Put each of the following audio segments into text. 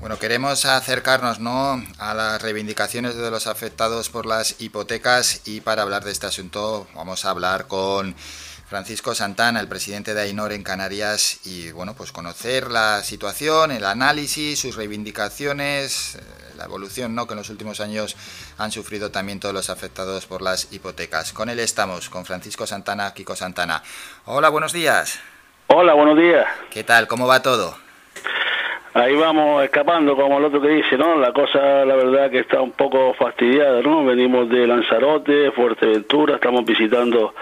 Bueno, queremos acercarnos ¿no? a las reivindicaciones de los afectados por las hipotecas y para hablar de este asunto vamos a hablar con Francisco Santana, el presidente de AINOR en Canarias, y bueno, pues conocer la situación, el análisis, sus reivindicaciones, eh, la evolución ¿no? que en los últimos años han sufrido también todos los afectados por las hipotecas. Con él estamos, con Francisco Santana, Kiko Santana. Hola, buenos días. Hola, buenos días. ¿Qué tal? ¿Cómo va todo? Ahí vamos escapando, como el otro que dice, ¿no? La cosa, la verdad, que está un poco fastidiada, ¿no? Venimos de Lanzarote, Fuerteventura, estamos visitando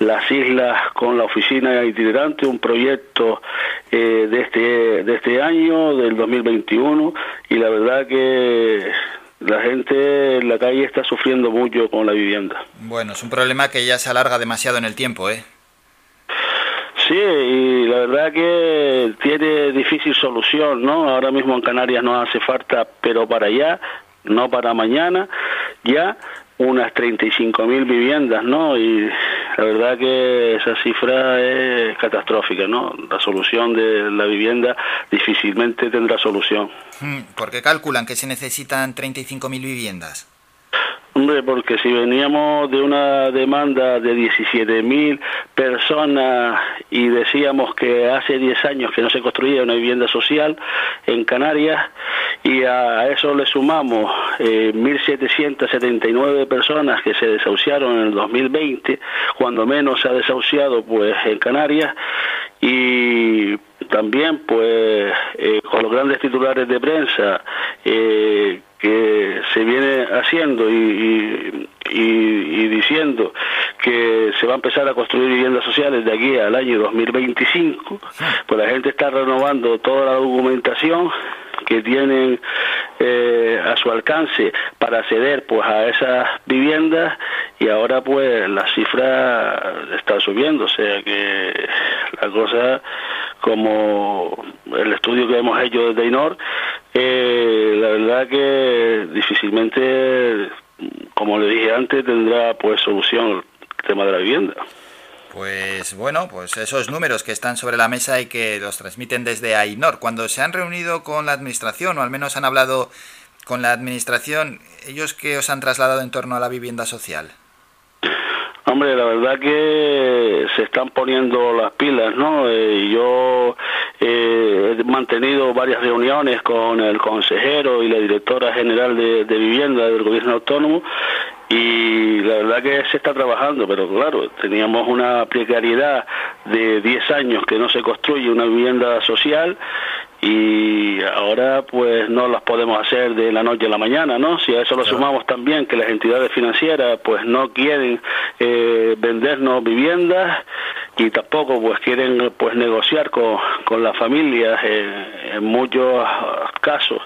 las islas con la oficina itinerante, un proyecto eh, de este de este año, del 2021, y la verdad que la gente en la calle está sufriendo mucho con la vivienda. Bueno, es un problema que ya se alarga demasiado en el tiempo, ¿eh? Sí, y la verdad que tiene difícil solución, ¿no? Ahora mismo en Canarias no hace falta, pero para allá, no para mañana, ya unas 35 mil viviendas, ¿no? Y la verdad que esa cifra es catastrófica, ¿no? La solución de la vivienda difícilmente tendrá solución. Hmm, ¿Por qué calculan que se necesitan 35 mil viviendas? Hombre, porque si veníamos de una demanda de 17.000 personas y decíamos que hace 10 años que no se construía una vivienda social en Canarias y a eso le sumamos eh, 1.779 personas que se desahuciaron en el 2020, cuando menos se ha desahuciado pues en Canarias y también pues eh, con los grandes titulares de prensa eh, haciendo y, y, diciendo que se va a empezar a construir viviendas sociales de aquí al año 2025, pues la gente está renovando toda la documentación que tienen eh, a su alcance para acceder pues a esas viviendas y ahora pues la cifra está subiendo, o sea que la cosa como el estudio que hemos hecho desde INOR eh, la verdad que difícilmente, como le dije antes, tendrá pues solución el tema de la vivienda. Pues bueno, pues esos números que están sobre la mesa y que los transmiten desde AINOR. Cuando se han reunido con la administración, o al menos han hablado con la administración, ¿ellos qué os han trasladado en torno a la vivienda social? Hombre, la verdad que se están poniendo las pilas, ¿no? Eh, yo eh, mantenido varias reuniones con el consejero y la directora general de, de vivienda del gobierno autónomo y la verdad que se está trabajando, pero claro, teníamos una precariedad de 10 años que no se construye una vivienda social y ahora pues no las podemos hacer de la noche a la mañana, ¿no? Si a eso lo sumamos también que las entidades financieras pues no quieren eh, vendernos viviendas y tampoco pues quieren pues negociar con, con las familias en muchos casos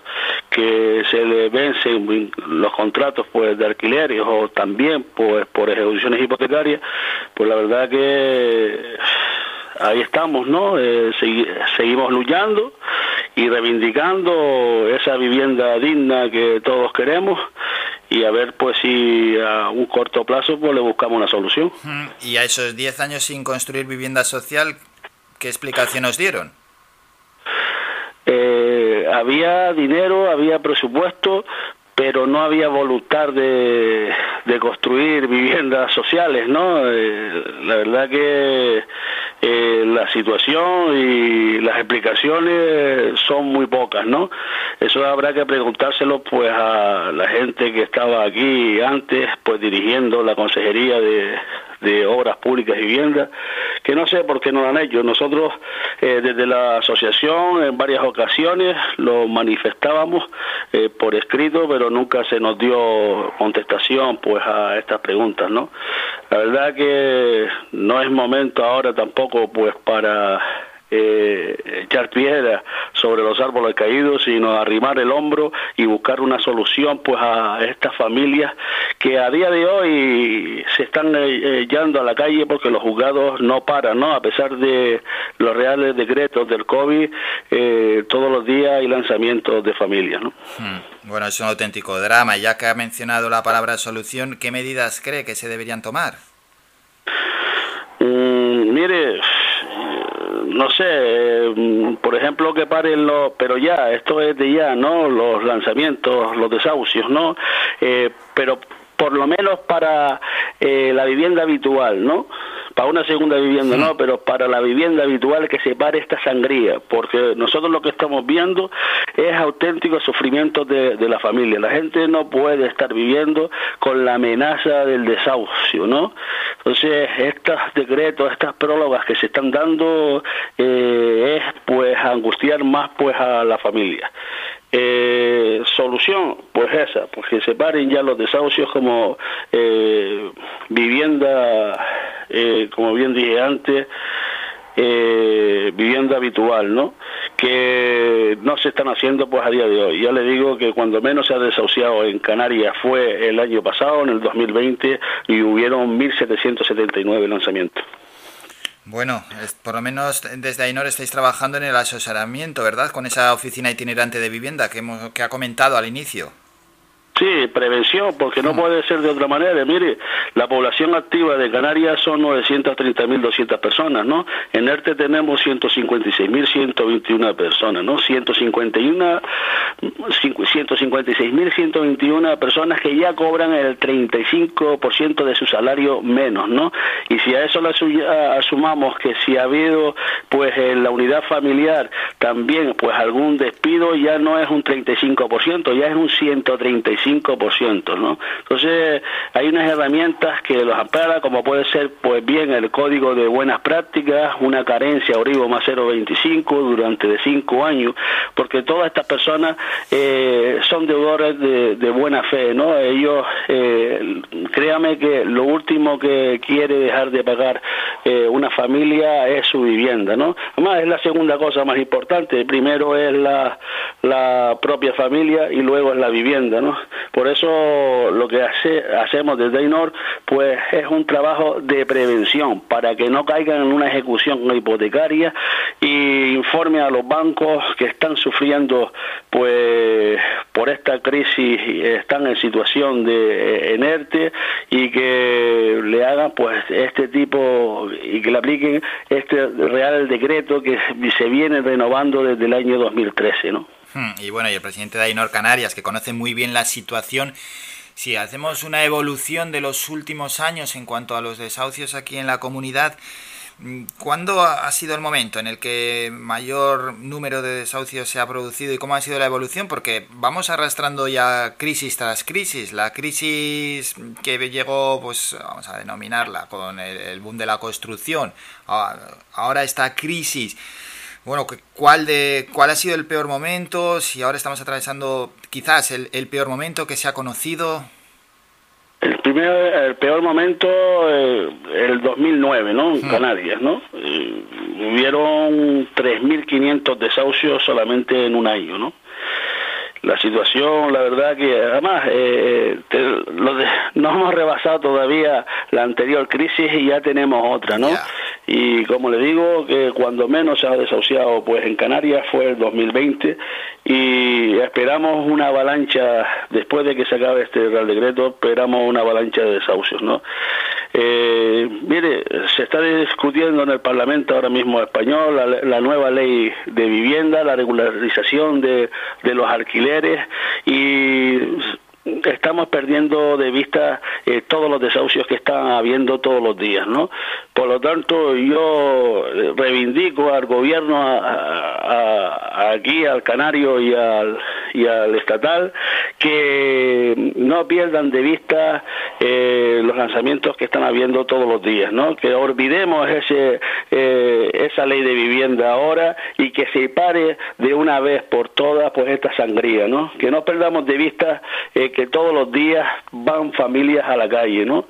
que se le vencen los contratos pues de alquileres o también pues por ejecuciones hipotecarias pues la verdad que ahí estamos no eh, seguimos luchando y reivindicando esa vivienda digna que todos queremos y a ver pues si a un corto plazo pues le buscamos una solución. Y a esos 10 años sin construir vivienda social, ¿qué explicación nos dieron? Eh, había dinero, había presupuesto, pero no había voluntad de, de construir viviendas sociales, ¿no? Eh, la verdad que eh, la situación y las explicaciones son muy pocas, ¿no? Eso habrá que preguntárselo pues a la gente que estaba aquí antes, pues dirigiendo la Consejería de, de Obras Públicas y Viviendas, que no sé por qué no lo han hecho. Nosotros eh, desde la asociación en varias ocasiones lo manifestábamos eh, por escrito, pero nunca se nos dio contestación pues a estas preguntas, ¿no? La verdad que no es momento ahora tampoco pues para eh, echar piedra sobre los árboles caídos, sino arrimar el hombro y buscar una solución pues a estas familias que a día de hoy se están eh, yendo a la calle porque los juzgados no paran, ¿no? A pesar de los reales decretos del COVID, eh, todos los días hay lanzamientos de familias, ¿no? Hmm. Bueno, es un auténtico drama. Ya que ha mencionado la palabra solución, ¿qué medidas cree que se deberían tomar? Mm, mire, no sé, mm, por ejemplo que paren los, pero ya, esto es de ya, ¿no? Los lanzamientos, los desahucios, ¿no? Eh, pero por lo menos para eh, la vivienda habitual, ¿no? Para una segunda vivienda no, pero para la vivienda habitual que se pare esta sangría, porque nosotros lo que estamos viendo es auténtico sufrimiento de, de la familia. La gente no puede estar viviendo con la amenaza del desahucio, ¿no? Entonces, estos decretos, estas prólogas que se están dando eh, es pues angustiar más pues a la familia. Eh, solución, pues esa, pues que se paren ya los desahucios como eh, vivienda, eh, como bien dije antes, eh, vivienda habitual, ¿no? Que no se están haciendo pues a día de hoy. Ya le digo que cuando menos se ha desahuciado en Canarias fue el año pasado, en el 2020, y hubieron 1.779 lanzamientos. Bueno, por lo menos desde Ainor estáis trabajando en el asesoramiento, ¿verdad? Con esa oficina itinerante de vivienda que, hemos, que ha comentado al inicio. Sí, prevención, porque no puede ser de otra manera. Mire, la población activa de Canarias son 930.200 personas, ¿no? En ERTE tenemos 156.121 personas, ¿no? 151, 156.121 personas que ya cobran el 35% de su salario menos, ¿no? Y si a eso le asumamos que si ha habido, pues en la unidad familiar también, pues algún despido, ya no es un 35%, ya es un 135%. ¿no? Entonces, hay unas herramientas que los ampara, como puede ser, pues bien, el código de buenas prácticas, una carencia Oribo más 0,25 durante de cinco años, porque todas estas personas eh, son deudores de, de, buena fe, ¿no? Ellos, eh, créame que lo último que quiere dejar de pagar eh, una familia es su vivienda, ¿no? Además, es la segunda cosa más importante. Primero es la, la propia familia y luego es la vivienda, ¿no? Por eso lo que hace, hacemos desde INOR pues es un trabajo de prevención para que no caigan en una ejecución hipotecaria y informe a los bancos que están sufriendo pues por esta crisis están en situación de enerte y que le hagan pues este tipo y que le apliquen este real decreto que se viene renovando desde el año 2013, ¿no? Hmm, y bueno, y el presidente de Ainor Canarias, que conoce muy bien la situación, si hacemos una evolución de los últimos años en cuanto a los desahucios aquí en la comunidad, ¿cuándo ha sido el momento en el que mayor número de desahucios se ha producido y cómo ha sido la evolución? Porque vamos arrastrando ya crisis tras crisis. La crisis que llegó, pues vamos a denominarla, con el boom de la construcción, ahora esta crisis bueno, ¿cuál, de, ¿cuál ha sido el peor momento? Si ahora estamos atravesando quizás el, el peor momento que se ha conocido. El primer, el peor momento, eh, el 2009, ¿no? En hmm. Canarias, ¿no? Eh, hubieron 3.500 desahucios solamente en un año, ¿no? la situación, la verdad que además eh, lo no hemos rebasado todavía la anterior crisis y ya tenemos otra, ¿no? Y como le digo, que cuando menos se ha desahuciado, pues en Canarias fue el 2020 y esperamos una avalancha, después de que se acabe este Real Decreto, esperamos una avalancha de desahucios, ¿no? Eh, mire, se está discutiendo en el Parlamento ahora mismo español la, nueva ley de vivienda, la regularización de, de los alquileres y estamos perdiendo de vista eh, todos los desahucios que están habiendo todos los días, ¿no? Por lo tanto, yo eh, reivindico al gobierno aquí, al canario y al, y al estatal, que no pierdan de vista eh, los lanzamientos que están habiendo todos los días, ¿no? Que olvidemos ese, esa ley de vivienda ahora y que se pare de una vez por todas pues esta sangría, ¿no? Que no perdamos de vista que todos los días van familias a la calle, ¿no?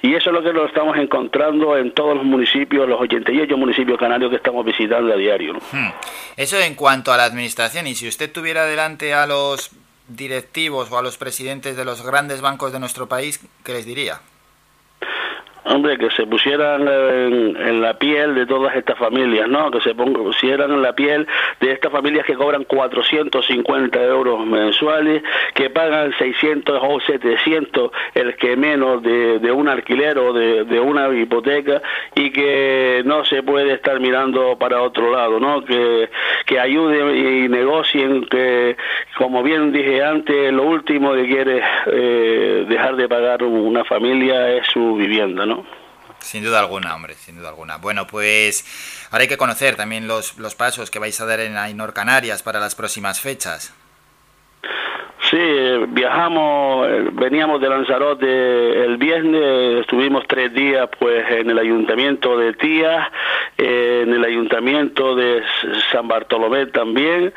Y eso es lo que nos estamos encontrando en todos los municipios, los 88 municipios canarios que estamos visitando a diario. ¿no? Hmm. Eso en cuanto a la administración. Y si usted tuviera delante a los directivos o a los presidentes de los grandes bancos de nuestro país, ¿qué les diría? Hombre, que se pusieran en, la piel de todas estas familias, ¿no? Que se pusieran en la piel de estas familias que cobran 450 euros mensuales, que pagan 600 o 700 el que menos de, un alquiler o de, de, una hipoteca y que no se puede estar mirando para otro lado, ¿no? Que, que ayuden y negocien, que como bien dije antes, lo último que quiere eh, dejar de pagar una familia es su vivienda, ¿no? Sin duda alguna, hombre, sin duda alguna. Bueno, pues ahora hay que conocer también los, los pasos que vais a dar en Ainor Canarias para las próximas fechas. Sí, viajamos, veníamos de Lanzarote el viernes, estuvimos tres días pues en el ayuntamiento de Tía, en el ayuntamiento de San Bartolomé también,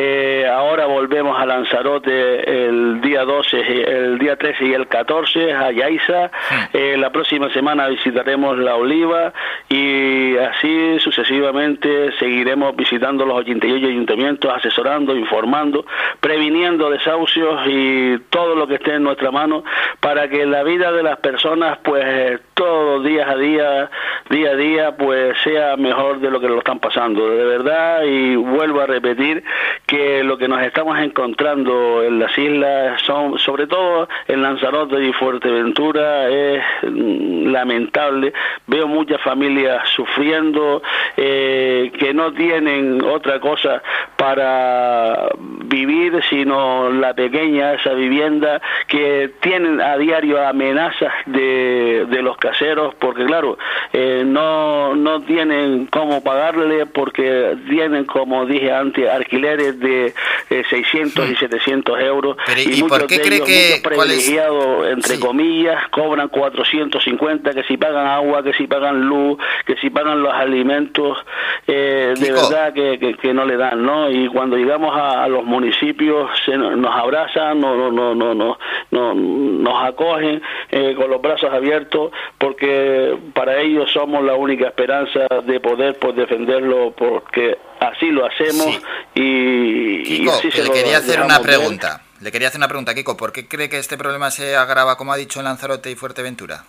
eh, ahora volvemos a Lanzarote el día 12, el día 13 y el 14 a Yaiza. Eh, la próxima semana visitaremos La Oliva y así sucesivamente seguiremos visitando los 88 ayuntamientos, asesorando, informando, previniendo desahucios y todo lo que esté en nuestra mano para que la vida de las personas pues todos días a día, día a día pues sea mejor de lo que lo están pasando. De verdad y vuelvo a repetir que lo que nos estamos encontrando en las islas son, sobre todo en Lanzarote y Fuerteventura, es mm, lamentable. Veo muchas familias sufriendo eh, que no tienen otra cosa para vivir sino la pequeña esa vivienda que tienen a diario amenazas de, de los caseros porque claro eh, no no tienen cómo pagarle porque tienen como dije antes alquileres de 600 y 700 euros. ¿y, por qué cree que privilegiados, entre comillas, cobran 450, que si pagan agua, que si pagan luz, que si pagan los alimentos, eh, de verdad que, que, no le dan, ¿no? Y cuando llegamos a, los municipios se nos abrazan, no, no, no, no, no, nos acogen eh, con los brazos abiertos porque para ellos somos la única esperanza de poder pues, defenderlo porque así lo hacemos y, Kiko, le quería hacer una pregunta. Le quería hacer una pregunta, Kiko. ¿Por qué cree que este problema se agrava, como ha dicho, en Lanzarote y Fuerteventura?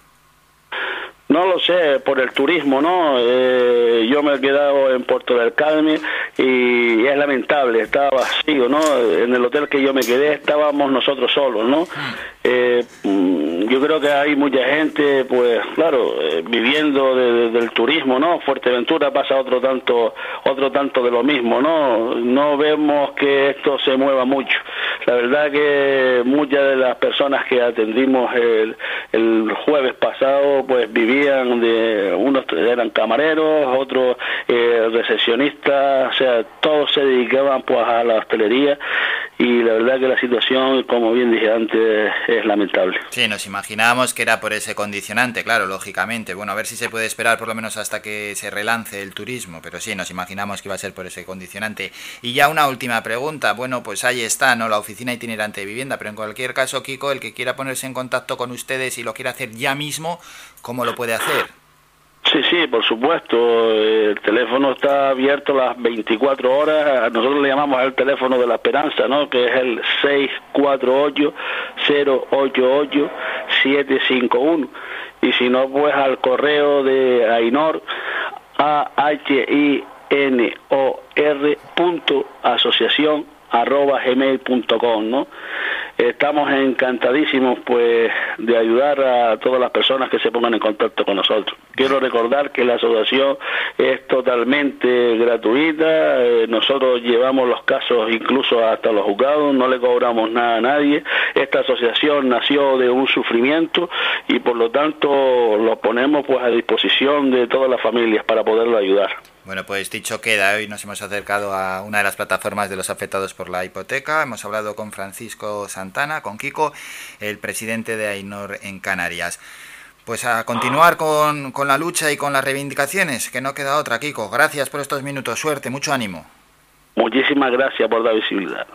No lo sé, por el turismo, ¿no? Eh, yo me he quedado en Puerto del Carmen y es lamentable, estaba vacío, ¿no? En el hotel que yo me quedé estábamos nosotros solos, ¿no? Eh, mm, yo creo que hay mucha gente, pues claro, eh, viviendo del turismo, ¿no? Fuerteventura pasa otro tanto, otro tanto de lo mismo, ¿no? No vemos que esto se mueva mucho. La verdad que muchas de las personas que atendimos el, el jueves pasado, pues vivían de, unos eran camareros, otros eh, recepcionistas, o sea, todos se dedicaban pues a la hostelería y la verdad que la situación, como bien dije antes, es lamentable. Sí, nos imaginábamos que era por ese condicionante, claro, lógicamente. Bueno, a ver si se puede esperar por lo menos hasta que se relance el turismo, pero sí, nos imaginamos que iba a ser por ese condicionante. Y ya una última pregunta, bueno, pues ahí está, ¿no? La oficina itinerante de vivienda, pero en cualquier caso, Kiko, el que quiera ponerse en contacto con ustedes y lo quiera hacer ya mismo, ¿cómo lo puede hacer? Sí, por supuesto. El teléfono está abierto las 24 horas. Nosotros le llamamos al teléfono de la esperanza, ¿no? Que es el 648-088-751. Y si no, pues al correo de Ainor, a h i n o r punto asociación arroba gmail.com, ¿no? Estamos encantadísimos pues de ayudar a todas las personas que se pongan en contacto con nosotros. Quiero recordar que la asociación es totalmente gratuita, eh, nosotros llevamos los casos incluso hasta los juzgados, no le cobramos nada a nadie. Esta asociación nació de un sufrimiento y por lo tanto lo ponemos pues a disposición de todas las familias para poderlo ayudar. Bueno, pues dicho queda, hoy nos hemos acercado a una de las plataformas de los afectados por la hipoteca. Hemos hablado con Francisco Santana, con Kiko, el presidente de AINOR en Canarias. Pues a continuar con, con la lucha y con las reivindicaciones, que no queda otra, Kiko. Gracias por estos minutos, suerte, mucho ánimo. Muchísimas gracias por la visibilidad.